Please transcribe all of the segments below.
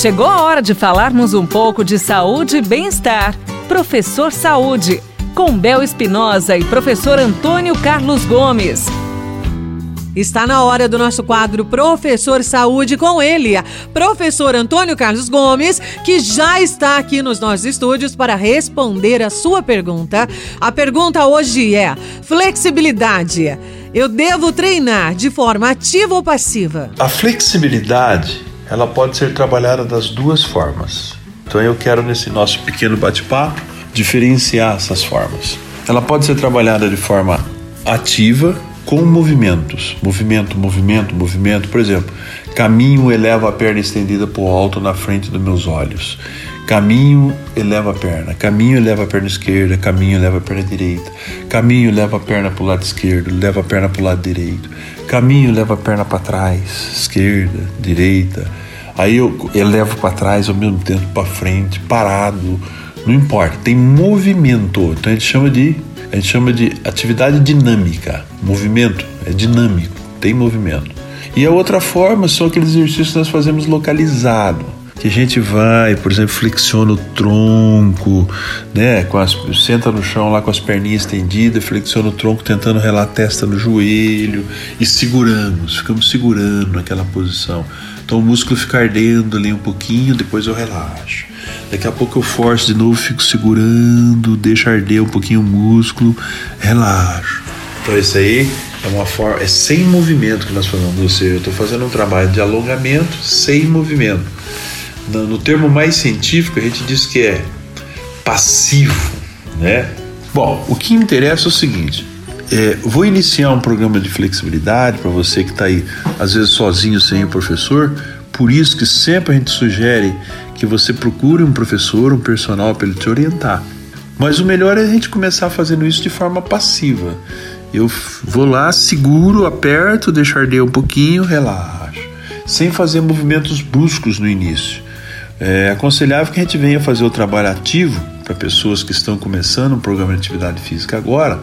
Chegou a hora de falarmos um pouco de saúde e bem-estar. Professor Saúde, com Bel Espinosa e professor Antônio Carlos Gomes. Está na hora do nosso quadro Professor Saúde com ele, professor Antônio Carlos Gomes, que já está aqui nos nossos estúdios para responder a sua pergunta. A pergunta hoje é: flexibilidade. Eu devo treinar de forma ativa ou passiva? A flexibilidade, ela pode ser trabalhada das duas formas. Então eu quero nesse nosso pequeno bate-papo diferenciar essas formas. Ela pode ser trabalhada de forma ativa com movimentos. Movimento, movimento, movimento. Por exemplo, caminho eleva a perna estendida para o alto na frente dos meus olhos. Caminho eleva a perna, caminho eleva a perna esquerda, caminho eleva a perna direita, caminho leva a perna para o lado esquerdo, leva a perna para o lado direito, caminho leva a perna para trás, esquerda, direita. Aí eu elevo para trás ao mesmo tempo para frente, parado, não importa, tem movimento. Então a gente chama de a gente chama de atividade dinâmica. Movimento é dinâmico, tem movimento. E a outra forma são aqueles exercícios que nós fazemos localizado, que a gente vai, por exemplo, flexiona o tronco, né, com as, senta no chão lá com as perninhas estendidas, flexiona o tronco tentando relar a testa no joelho e seguramos, ficamos segurando naquela posição. Então o músculo fica ardendo ali um pouquinho, depois eu relaxo. Daqui a pouco eu forço de novo, fico segurando, deixo arder um pouquinho o músculo, relaxo. Então isso aí é uma forma, é sem movimento que nós falamos, ou seja, eu estou fazendo um trabalho de alongamento sem movimento. No, no termo mais científico a gente diz que é passivo, né? Bom, o que interessa é o seguinte: é, vou iniciar um programa de flexibilidade para você que está aí, às vezes sozinho, sem o professor. Por isso que sempre a gente sugere que você procure um professor, um personal para ele te orientar. Mas o melhor é a gente começar fazendo isso de forma passiva. Eu vou lá, seguro, aperto, deixo arder um pouquinho, relaxo, sem fazer movimentos bruscos no início. É aconselhável que a gente venha fazer o trabalho ativo para pessoas que estão começando um programa de atividade física agora,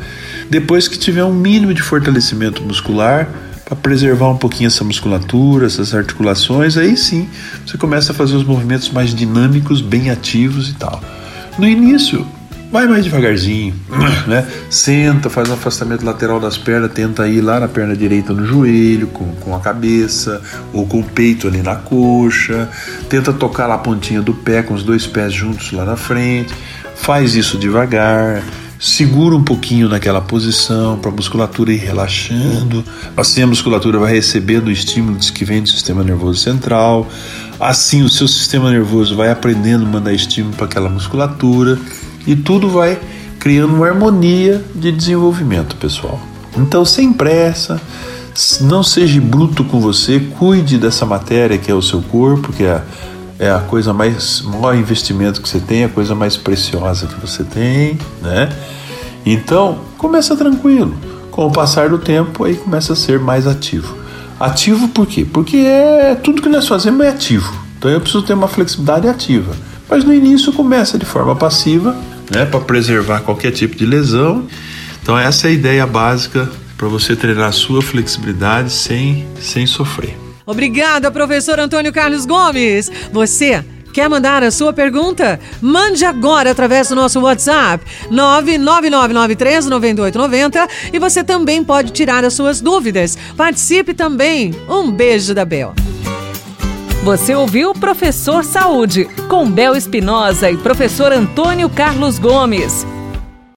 depois que tiver um mínimo de fortalecimento muscular para preservar um pouquinho essa musculatura, essas articulações, aí sim você começa a fazer os movimentos mais dinâmicos, bem ativos e tal. No início, vai mais devagarzinho, né? Senta, faz um afastamento lateral das pernas, tenta ir lá na perna direita no joelho, com, com a cabeça, ou com o peito ali na coxa, tenta tocar lá a pontinha do pé com os dois pés juntos lá na frente, faz isso devagar, segura um pouquinho naquela posição para a musculatura ir relaxando. Assim a musculatura vai recebendo o estímulo que vem do sistema nervoso central. Assim o seu sistema nervoso vai aprendendo a mandar estímulo para aquela musculatura e tudo vai criando uma harmonia de desenvolvimento, pessoal. Então, sem pressa, não seja bruto com você, cuide dessa matéria que é o seu corpo, que é é a coisa mais maior investimento que você tem, a coisa mais preciosa que você tem, né? Então, começa tranquilo. Com o passar do tempo, aí começa a ser mais ativo. Ativo por quê? Porque é tudo que nós fazemos é ativo. Então eu preciso ter uma flexibilidade ativa. Mas no início começa de forma passiva, né, para preservar qualquer tipo de lesão. Então essa é a ideia básica para você treinar a sua flexibilidade sem sem sofrer. Obrigada, professor Antônio Carlos Gomes. Você Quer mandar a sua pergunta? Mande agora através do nosso WhatsApp 999939890 e você também pode tirar as suas dúvidas. Participe também. Um beijo da Bel. Você ouviu Professor Saúde com Bel Espinosa e professor Antônio Carlos Gomes.